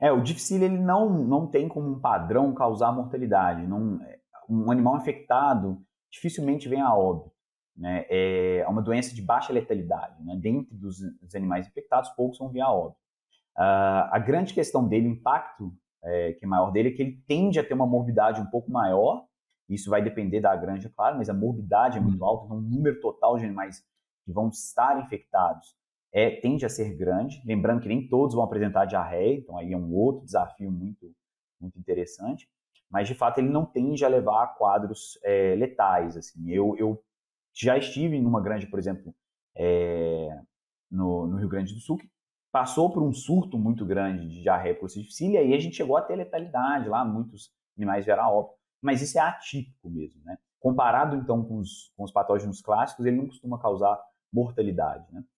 É, o dificílio ele não, não tem como um padrão causar mortalidade. Não, um animal infectado dificilmente vem a óbito. Né? É uma doença de baixa letalidade. Né? Dentre dos, dos animais infectados, poucos vão vir a óbito. Uh, a grande questão dele, o impacto é, que é maior dele, é que ele tende a ter uma morbidade um pouco maior. Isso vai depender da granja, claro, mas a morbidade é muito uhum. alta, então o número total de animais que vão estar infectados é, tende a ser grande. Lembrando que nem todos vão apresentar diarreia, então aí é um outro desafio muito, muito interessante. Mas, de fato, ele não tende a levar a quadros é, letais. Assim. Eu, eu já estive numa granja, por exemplo, é, no, no, Rio Grande do Sul, que passou por um surto muito grande de diarreia por e aí a gente chegou a ter letalidade lá, muitos animais vieram óbito. Mas isso é atípico mesmo, né? Comparado, então, com os, com os patógenos clássicos, ele não costuma causar mortalidade, né?